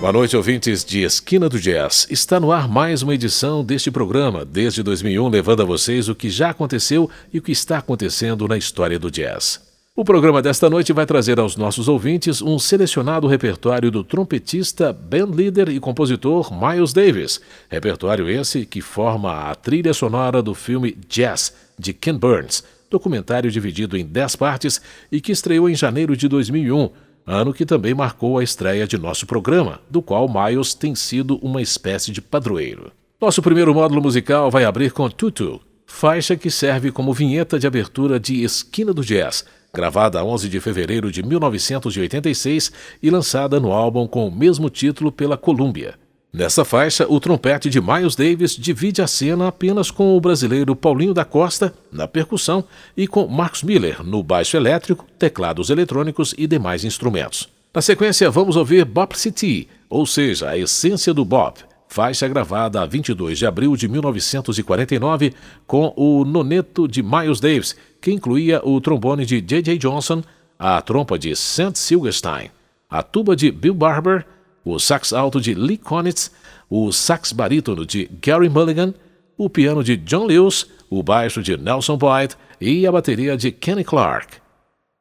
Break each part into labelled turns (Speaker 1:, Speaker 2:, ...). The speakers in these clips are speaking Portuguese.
Speaker 1: Boa noite, ouvintes de Esquina do Jazz. Está no ar mais uma edição deste programa, desde 2001, levando a vocês o que já aconteceu e o que está acontecendo na história do jazz. O programa desta noite vai trazer aos nossos ouvintes um selecionado repertório do trompetista, bandleader e compositor Miles Davis. Repertório esse que forma a trilha sonora do filme Jazz, de Ken Burns, documentário dividido em 10 partes e que estreou em janeiro de 2001 ano que também marcou a estreia de nosso programa, do qual Miles tem sido uma espécie de padroeiro. Nosso primeiro módulo musical vai abrir com Tutu, faixa que serve como vinheta de abertura de Esquina do Jazz, gravada 11 de fevereiro de 1986 e lançada no álbum com o mesmo título pela Columbia. Nessa faixa, o trompete de Miles Davis divide a cena apenas com o brasileiro Paulinho da Costa na percussão e com Marcos Miller no baixo elétrico, teclados eletrônicos e demais instrumentos. Na sequência, vamos ouvir Bop City, ou seja, a essência do bop, faixa gravada a 22 de abril de 1949 com o noneto de Miles Davis, que incluía o trombone de J.J. Johnson, a trompa de St. Silverstein, a tuba de Bill Barber o sax alto de Lee Konitz, o sax barítono de Gary Mulligan, o piano de John Lewis, o baixo de Nelson Boyd e a bateria de Kenny Clark.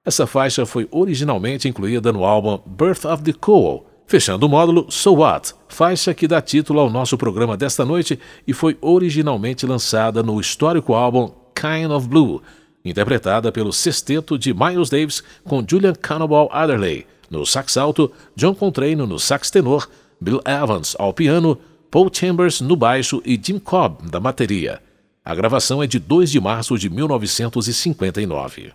Speaker 1: Essa faixa foi originalmente incluída no álbum Birth of the Cool, fechando o módulo So What, faixa que dá título ao nosso programa desta noite e foi originalmente lançada no histórico álbum Kind of Blue, interpretada pelo sexteto de Miles Davis com Julian Cannonball Adderley, no sax alto, John Coltrane no sax tenor, Bill Evans ao piano, Paul Chambers no baixo e Jim Cobb da bateria. A gravação é de 2 de março de 1959.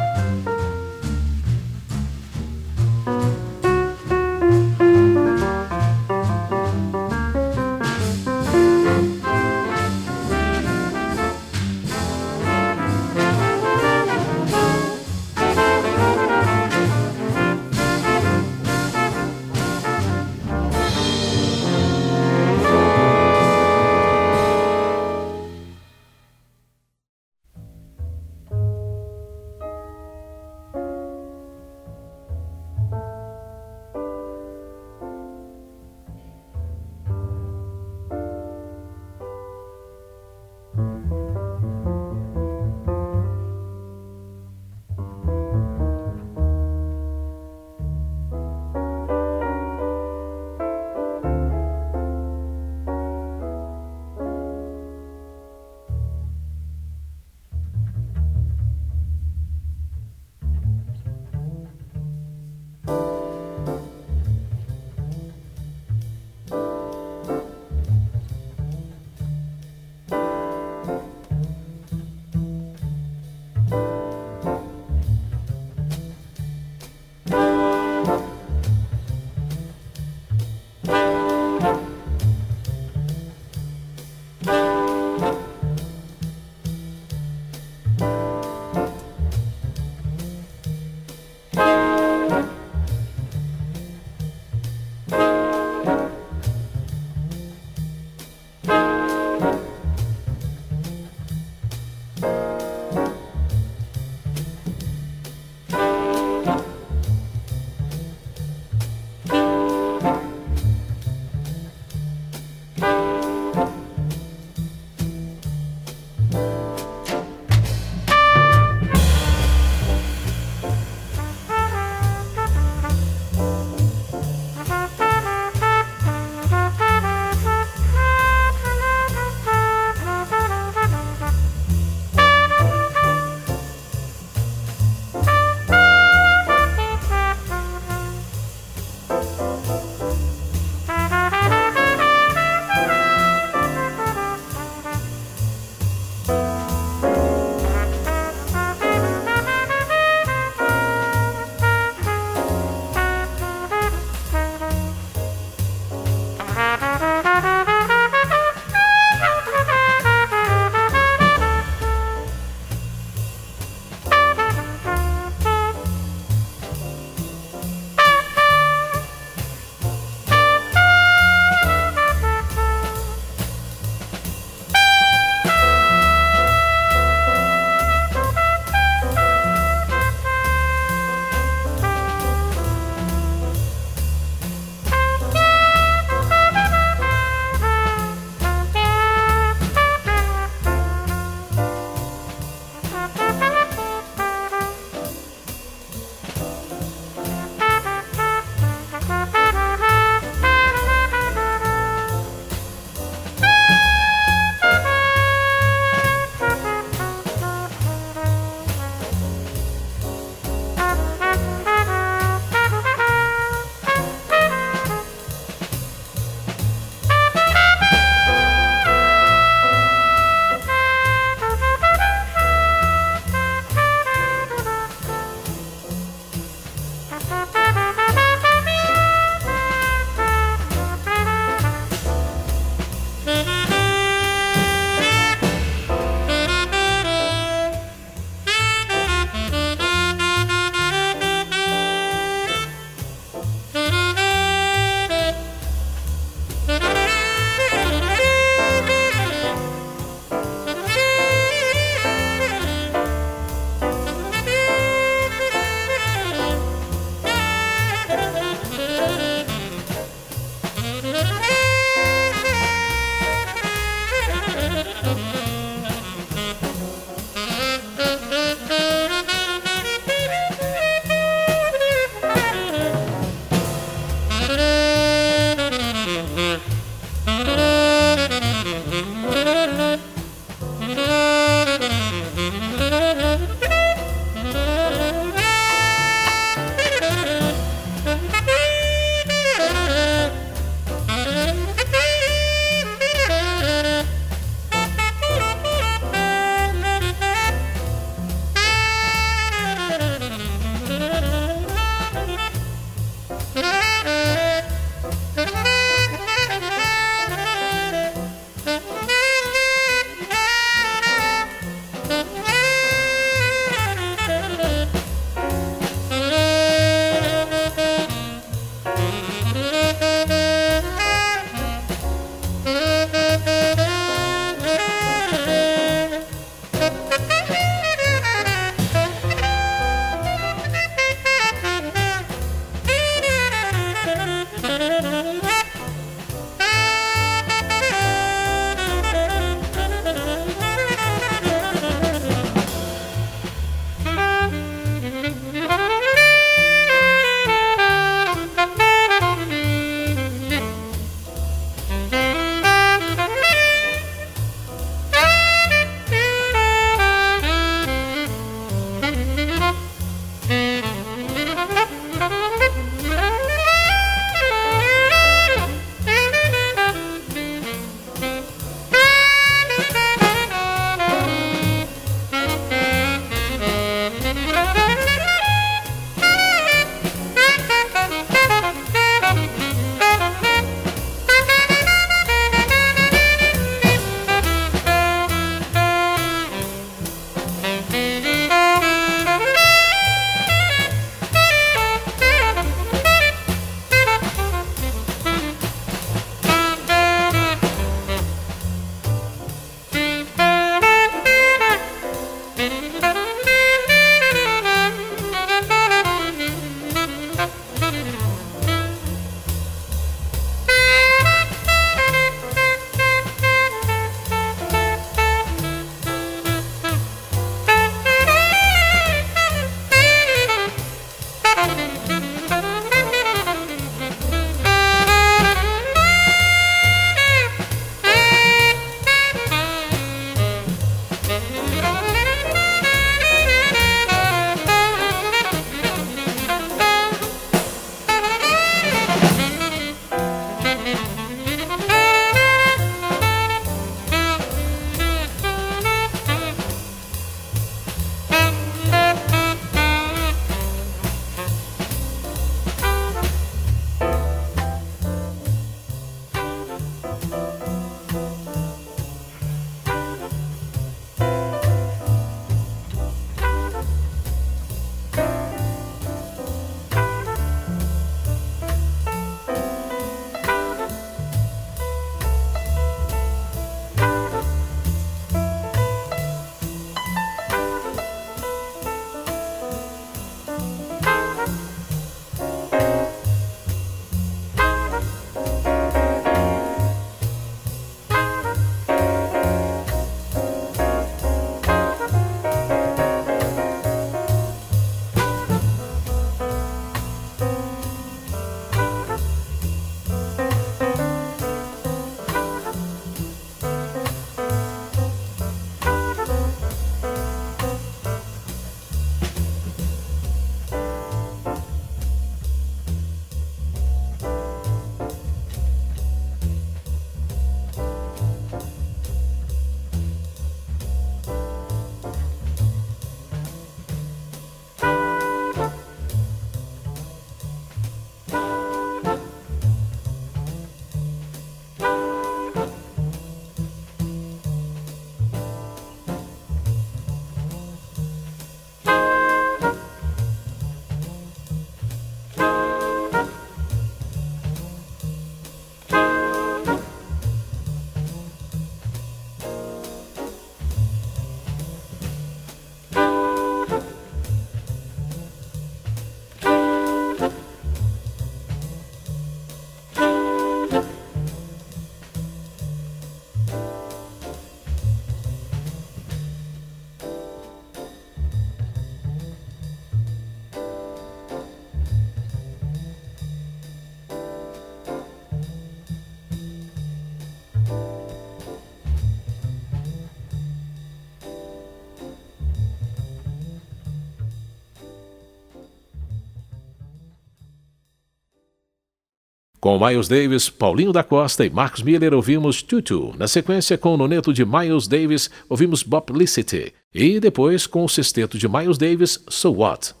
Speaker 1: Com Miles Davis, Paulinho da Costa e Marcos Miller ouvimos Tutu. Na sequência, com o noneto de Miles Davis, ouvimos Bob Licity. E depois, com o sexteto de Miles Davis, So What.